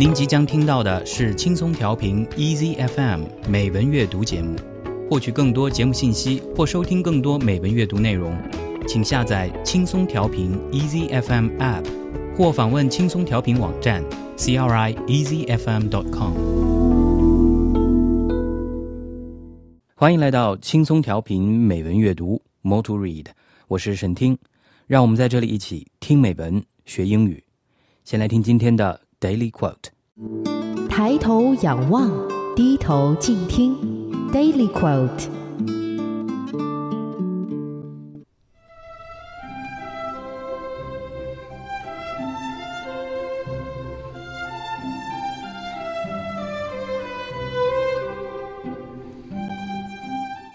您即将听到的是轻松调频 Easy FM 美文阅读节目。获取更多节目信息或收听更多美文阅读内容，请下载轻松调频 Easy FM App，或访问轻松调频网站 c r i e a s y f m dot com。欢迎来到轻松调频美文阅读 Moto read 我是沈听，让我们在这里一起听美文学英语。先来听今天的 Daily Quote：抬头仰望，低头静听。Daily quote.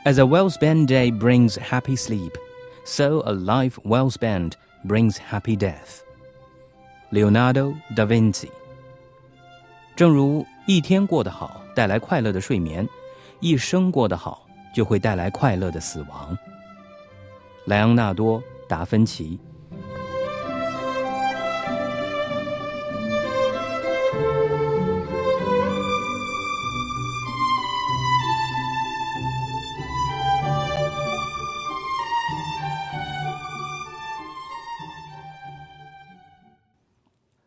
As a well spent day brings happy sleep, so a life well spent brings happy death. Leonardo da Vinci。正如一天过得好带来快乐的睡眠。一生过得好，就会带来快乐的死亡。莱昂纳多·达芬奇。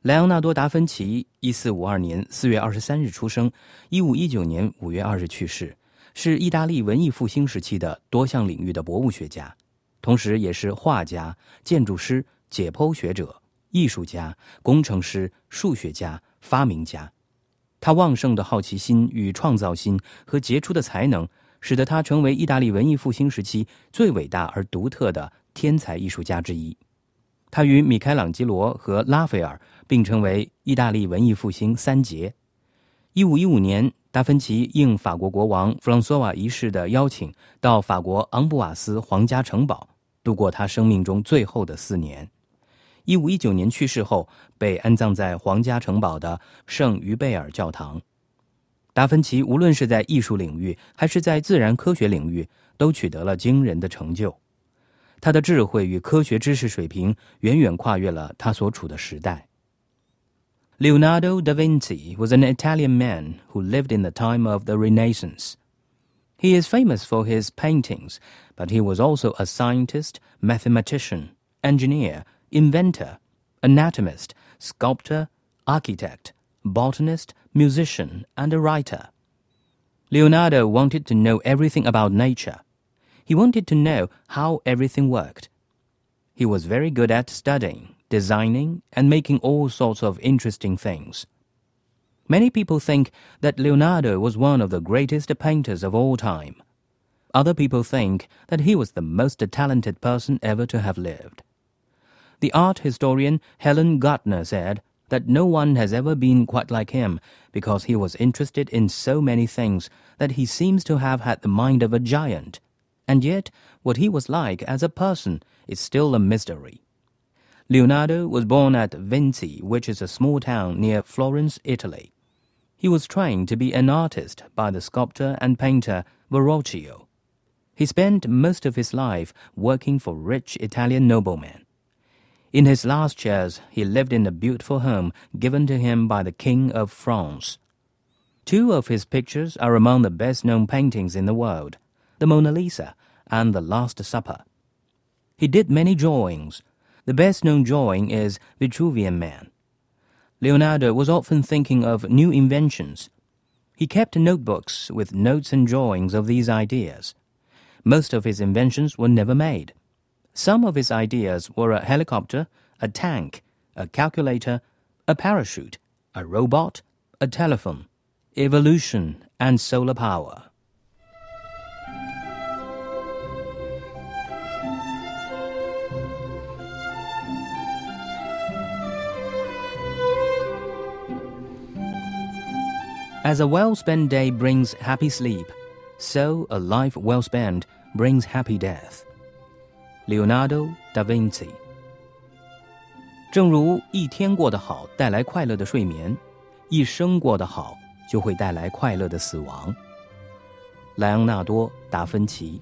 莱昂纳多·达芬奇，一四五二年四月二十三日出生，一五一九年五月二日去世。是意大利文艺复兴时期的多项领域的博物学家，同时也是画家、建筑师、解剖学者、艺术家、工程师、数学家、发明家。他旺盛的好奇心与创造心和杰出的才能，使得他成为意大利文艺复兴时期最伟大而独特的天才艺术家之一。他与米开朗基罗和拉斐尔并称为意大利文艺复兴三杰。一五一五年。达芬奇应法国国王弗朗索瓦一世的邀请，到法国昂布瓦斯皇家城堡度过他生命中最后的四年。一五一九年去世后，被安葬在皇家城堡的圣于贝尔教堂。达芬奇无论是在艺术领域还是在自然科学领域，都取得了惊人的成就。他的智慧与科学知识水平远远跨越了他所处的时代。Leonardo da Vinci was an Italian man who lived in the time of the Renaissance. He is famous for his paintings, but he was also a scientist, mathematician, engineer, inventor, anatomist, sculptor, architect, botanist, musician, and a writer. Leonardo wanted to know everything about nature. he wanted to know how everything worked. He was very good at studying, designing, and making all sorts of interesting things. Many people think that Leonardo was one of the greatest painters of all time. Other people think that he was the most talented person ever to have lived. The art historian Helen Gardner said that no one has ever been quite like him because he was interested in so many things that he seems to have had the mind of a giant. And yet, what he was like as a person is still a mystery. Leonardo was born at Vinci, which is a small town near Florence, Italy. He was trained to be an artist by the sculptor and painter Verrocchio. He spent most of his life working for rich Italian noblemen. In his last years, he lived in a beautiful home given to him by the King of France. Two of his pictures are among the best known paintings in the world the Mona Lisa and the Last Supper. He did many drawings, the best known drawing is Vitruvian Man. Leonardo was often thinking of new inventions. He kept notebooks with notes and drawings of these ideas. Most of his inventions were never made. Some of his ideas were a helicopter, a tank, a calculator, a parachute, a robot, a telephone, evolution, and solar power. As a well spent day brings happy sleep, so a life well spent brings happy death. Leonardo da Vinci。正如一天过得好带来快乐的睡眠，一生过得好就会带来快乐的死亡。莱昂纳多·达芬奇。